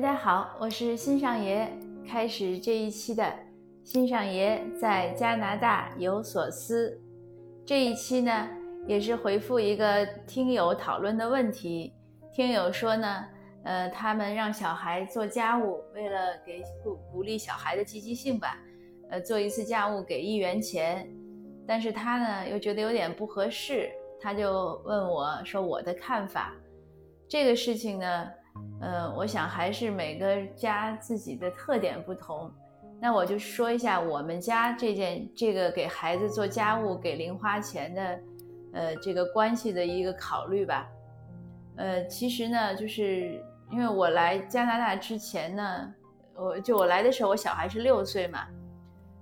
大家好，我是新上爷。开始这一期的新上爷在加拿大有所思。这一期呢，也是回复一个听友讨论的问题。听友说呢，呃，他们让小孩做家务，为了给鼓鼓励小孩的积极性吧，呃，做一次家务给一元钱。但是他呢，又觉得有点不合适，他就问我说我的看法。这个事情呢。呃，我想还是每个家自己的特点不同。那我就说一下我们家这件这个给孩子做家务给零花钱的，呃，这个关系的一个考虑吧。呃，其实呢，就是因为我来加拿大之前呢，我就我来的时候我小孩是六岁嘛。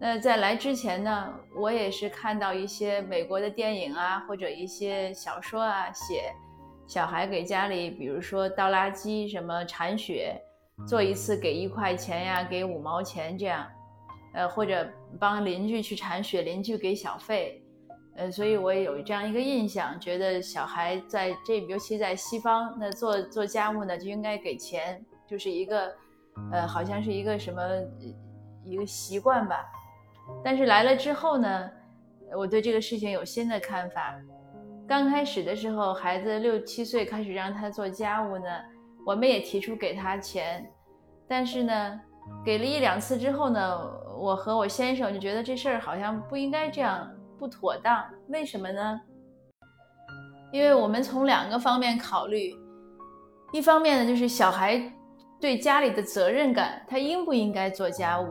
那在来之前呢，我也是看到一些美国的电影啊，或者一些小说啊写。小孩给家里，比如说倒垃圾、什么铲雪，做一次给一块钱呀，给五毛钱这样，呃，或者帮邻居去铲雪，邻居给小费，呃，所以我也有这样一个印象，觉得小孩在这，尤其在西方，那做做家务呢就应该给钱，就是一个，呃，好像是一个什么一个习惯吧。但是来了之后呢，我对这个事情有新的看法。刚开始的时候，孩子六七岁开始让他做家务呢，我们也提出给他钱，但是呢，给了一两次之后呢，我和我先生就觉得这事儿好像不应该这样，不妥当。为什么呢？因为我们从两个方面考虑，一方面呢就是小孩对家里的责任感，他应不应该做家务？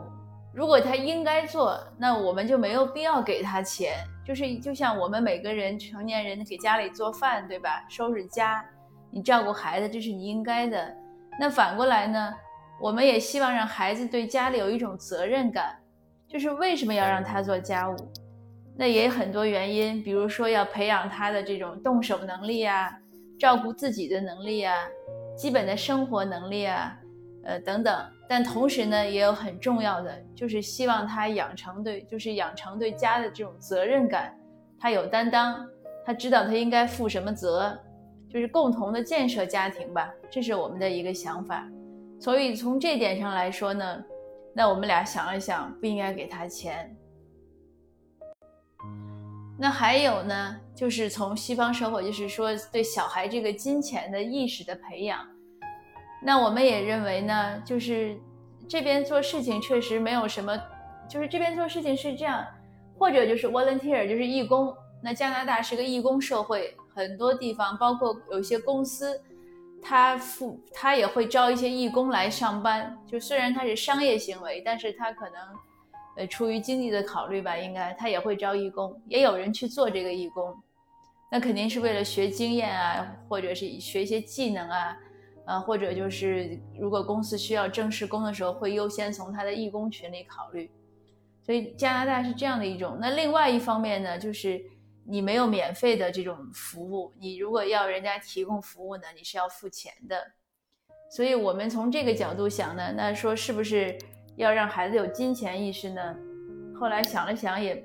如果他应该做，那我们就没有必要给他钱。就是就像我们每个人成年人给家里做饭，对吧？收拾家，你照顾孩子，这是你应该的。那反过来呢？我们也希望让孩子对家里有一种责任感。就是为什么要让他做家务？那也有很多原因，比如说要培养他的这种动手能力啊，照顾自己的能力啊，基本的生活能力啊。呃，等等，但同时呢，也有很重要的，就是希望他养成对，就是养成对家的这种责任感，他有担当，他知道他应该负什么责，就是共同的建设家庭吧，这是我们的一个想法。所以从这点上来说呢，那我们俩想了想，不应该给他钱。那还有呢，就是从西方社会，就是说对小孩这个金钱的意识的培养。那我们也认为呢，就是这边做事情确实没有什么，就是这边做事情是这样，或者就是 volunteer，就是义工。那加拿大是个义工社会，很多地方，包括有一些公司，他付他也会招一些义工来上班。就虽然他是商业行为，但是他可能，呃，出于经济的考虑吧，应该他也会招义工，也有人去做这个义工。那肯定是为了学经验啊，或者是学一些技能啊。啊，或者就是如果公司需要正式工的时候，会优先从他的义工群里考虑。所以加拿大是这样的一种。那另外一方面呢，就是你没有免费的这种服务，你如果要人家提供服务呢，你是要付钱的。所以我们从这个角度想呢，那说是不是要让孩子有金钱意识呢？后来想了想，也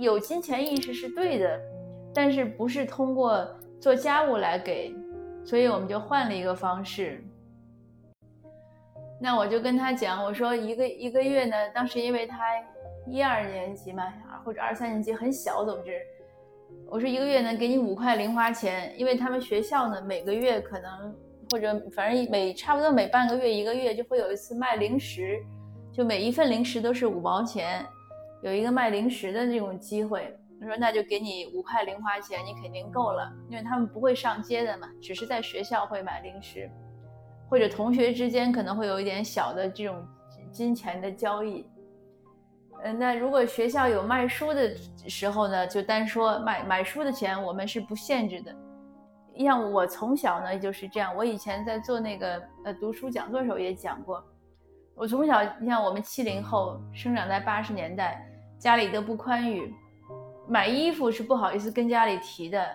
有金钱意识是对的，但是不是通过做家务来给。所以我们就换了一个方式。那我就跟他讲，我说一个一个月呢，当时因为他一二年级嘛，或者二三年级很小，总之，我说一个月呢给你五块零花钱，因为他们学校呢每个月可能或者反正每差不多每半个月一个月就会有一次卖零食，就每一份零食都是五毛钱，有一个卖零食的这种机会。他说：“那就给你五块零花钱，你肯定够了，因为他们不会上街的嘛，只是在学校会买零食，或者同学之间可能会有一点小的这种金钱的交易。嗯，那如果学校有卖书的时候呢，就单说买买书的钱，我们是不限制的。像我从小呢就是这样，我以前在做那个呃读书讲座的时候也讲过，我从小你像我们七零后生长在八十年代，家里都不宽裕。”买衣服是不好意思跟家里提的，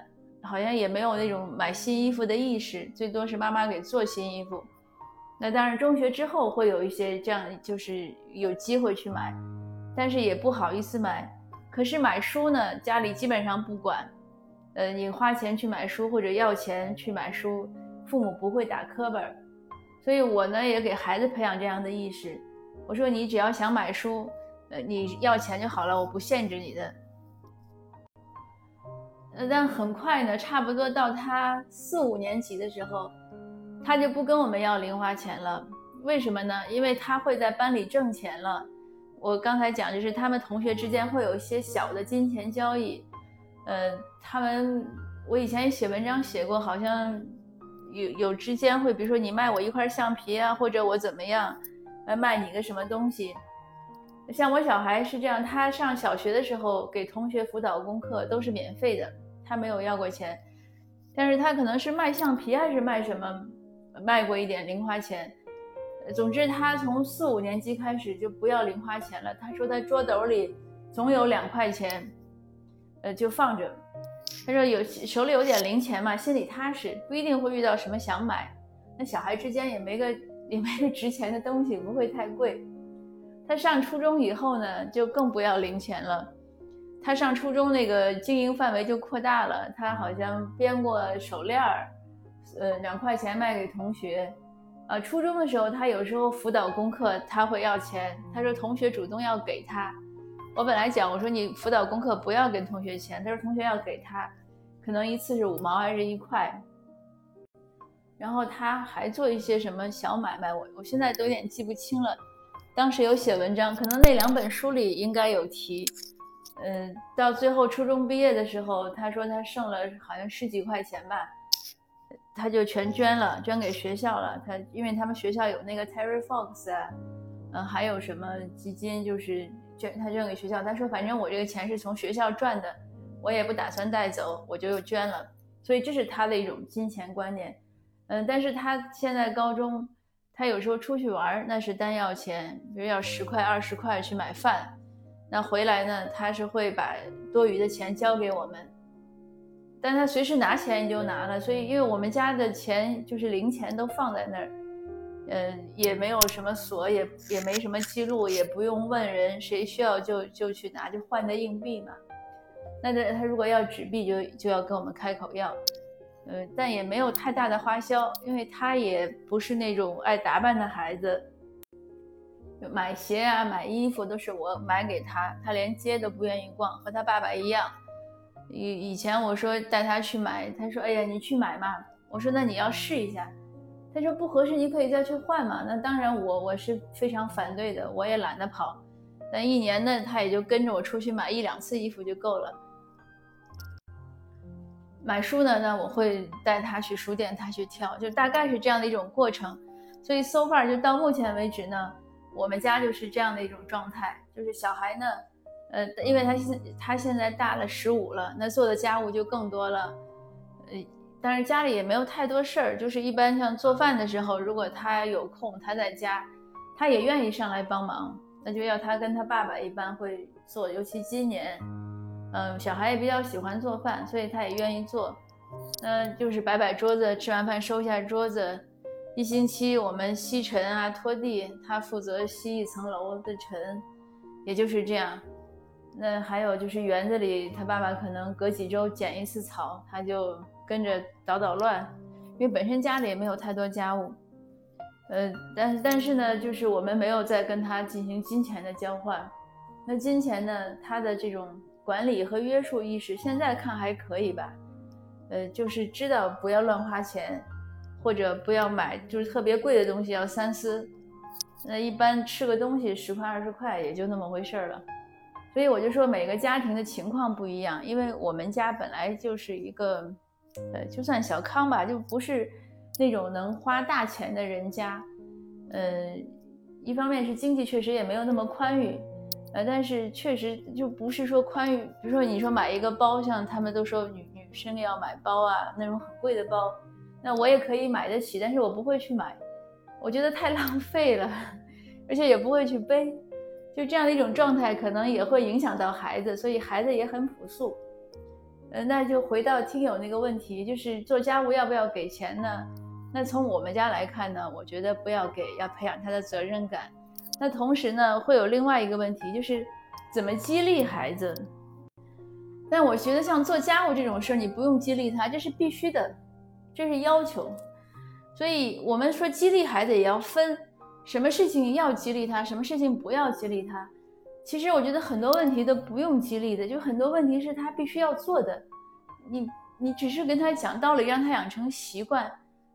好像也没有那种买新衣服的意识，最多是妈妈给做新衣服。那当然，中学之后会有一些这样，就是有机会去买，但是也不好意思买。可是买书呢，家里基本上不管，呃，你花钱去买书或者要钱去买书，父母不会打磕巴。所以我呢也给孩子培养这样的意识。我说你只要想买书，呃，你要钱就好了，我不限制你的。呃，但很快呢，差不多到他四五年级的时候，他就不跟我们要零花钱了。为什么呢？因为他会在班里挣钱了。我刚才讲就是他们同学之间会有一些小的金钱交易。呃，他们我以前写文章写过，好像有有之间会，比如说你卖我一块橡皮啊，或者我怎么样，来卖你个什么东西。像我小孩是这样，他上小学的时候给同学辅导功课都是免费的。他没有要过钱，但是他可能是卖橡皮还是卖什么，卖过一点零花钱。总之，他从四五年级开始就不要零花钱了。他说他桌斗里总有两块钱，呃，就放着。他说有手里有点零钱嘛，心里踏实，不一定会遇到什么想买。那小孩之间也没个也没个值钱的东西，不会太贵。他上初中以后呢，就更不要零钱了。他上初中那个经营范围就扩大了，他好像编过手链儿，呃，两块钱卖给同学。呃，初中的时候他有时候辅导功课他会要钱，他说同学主动要给他。我本来讲我说你辅导功课不要给同学钱，他说同学要给他，可能一次是五毛还是一块。然后他还做一些什么小买卖，我我现在都有点记不清了。当时有写文章，可能那两本书里应该有提。嗯，到最后初中毕业的时候，他说他剩了好像十几块钱吧，他就全捐了，捐给学校了。他因为他们学校有那个 Terry Fox 啊，嗯，还有什么基金，就是捐他捐给学校。他说反正我这个钱是从学校赚的，我也不打算带走，我就又捐了。所以这是他的一种金钱观念。嗯，但是他现在高中，他有时候出去玩那是单要钱，比如要十块二十块去买饭。那回来呢？他是会把多余的钱交给我们，但他随时拿钱你就拿了。所以，因为我们家的钱就是零钱都放在那儿，嗯，也没有什么锁，也也没什么记录，也不用问人，谁需要就就去拿，就换的硬币嘛。那他他如果要纸币，就就要跟我们开口要，嗯，但也没有太大的花销，因为他也不是那种爱打扮的孩子。买鞋啊，买衣服都是我买给他，他连街都不愿意逛，和他爸爸一样。以以前我说带他去买，他说：“哎呀，你去买嘛。”我说：“那你要试一下。”他说：“不合适，你可以再去换嘛。”那当然，我我是非常反对的，我也懒得跑。但一年呢，他也就跟着我出去买一两次衣服就够了。买书呢，那我会带他去书店，他去挑，就大概是这样的一种过程。所以 so far 就到目前为止呢。我们家就是这样的一种状态，就是小孩呢，呃，因为他现他现在大了十五了，那做的家务就更多了，呃，但是家里也没有太多事儿，就是一般像做饭的时候，如果他有空，他在家，他也愿意上来帮忙，那就要他跟他爸爸一般会做，尤其今年，嗯，小孩也比较喜欢做饭，所以他也愿意做，那，就是摆摆桌子，吃完饭收一下桌子。一星期我们吸尘啊、拖地，他负责吸一层楼的尘，也就是这样。那还有就是园子里，他爸爸可能隔几周剪一次草，他就跟着捣捣乱，因为本身家里也没有太多家务。呃，但但是呢，就是我们没有再跟他进行金钱的交换。那金钱呢，他的这种管理和约束意识，现在看还可以吧？呃，就是知道不要乱花钱。或者不要买，就是特别贵的东西要三思。那一般吃个东西十块二十块也就那么回事儿了。所以我就说每个家庭的情况不一样，因为我们家本来就是一个，呃，就算小康吧，就不是那种能花大钱的人家。呃，一方面是经济确实也没有那么宽裕，呃，但是确实就不是说宽裕。比如说你说买一个包，像他们都说女女生要买包啊，那种很贵的包。那我也可以买得起，但是我不会去买，我觉得太 浪费了，而且也不会去背，就这样的一种状态，可能也会影响到孩子，所以孩子也很朴素。呃，那就回到听友那个问题，就是做家务要不要给钱呢？那从我们家来看呢，我觉得不要给，要培养他的责任感。那同时呢，会有另外一个问题，就是怎么激励孩子？但我觉得像做家务这种事儿，你不用激励他，这是必须的。这是要求，所以我们说激励孩子也要分，什么事情要激励他，什么事情不要激励他。其实我觉得很多问题都不用激励的，就很多问题是他必须要做的。你你只是跟他讲道理，让他养成习惯，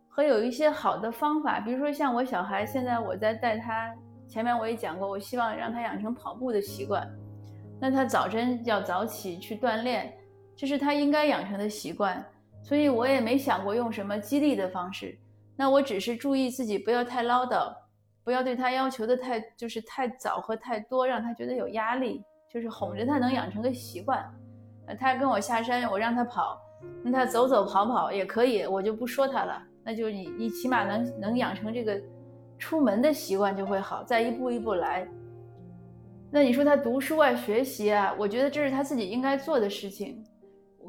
和有一些好的方法，比如说像我小孩，现在我在带他，前面我也讲过，我希望让他养成跑步的习惯。那他早晨要早起去锻炼，这是他应该养成的习惯。所以我也没想过用什么激励的方式。那我只是注意自己不要太唠叨，不要对他要求的太就是太早和太多，让他觉得有压力，就是哄着他能养成个习惯。呃，他跟我下山，我让他跑，那他走走跑跑也可以，我就不说他了。那就你你起码能能养成这个出门的习惯就会好，再一步一步来。那你说他读书啊、学习啊，我觉得这是他自己应该做的事情，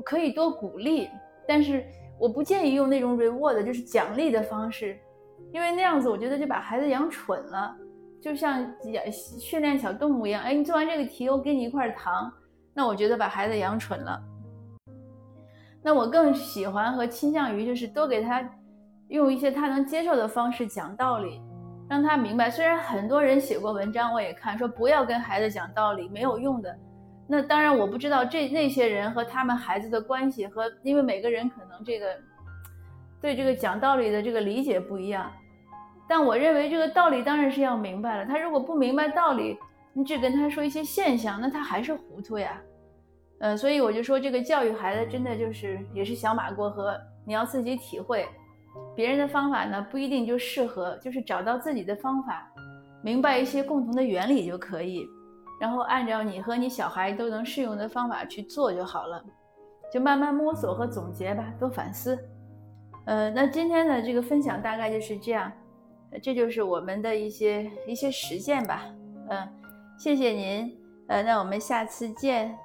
可以多鼓励，但是。我不建议用那种 reward，就是奖励的方式，因为那样子我觉得就把孩子养蠢了，就像养训练小动物一样。哎，你做完这个题，我给你一块糖，那我觉得把孩子养蠢了。那我更喜欢和倾向于就是多给他用一些他能接受的方式讲道理，让他明白。虽然很多人写过文章，我也看说不要跟孩子讲道理，没有用的。那当然，我不知道这那些人和他们孩子的关系，和因为每个人可能这个对这个讲道理的这个理解不一样。但我认为这个道理当然是要明白了。他如果不明白道理，你只跟他说一些现象，那他还是糊涂呀。呃，所以我就说，这个教育孩子真的就是也是小马过河，你要自己体会。别人的方法呢不一定就适合，就是找到自己的方法，明白一些共同的原理就可以。然后按照你和你小孩都能适用的方法去做就好了，就慢慢摸索和总结吧，多反思。呃，那今天的这个分享大概就是这样，这就是我们的一些一些实践吧。嗯，谢谢您。呃，那我们下次见。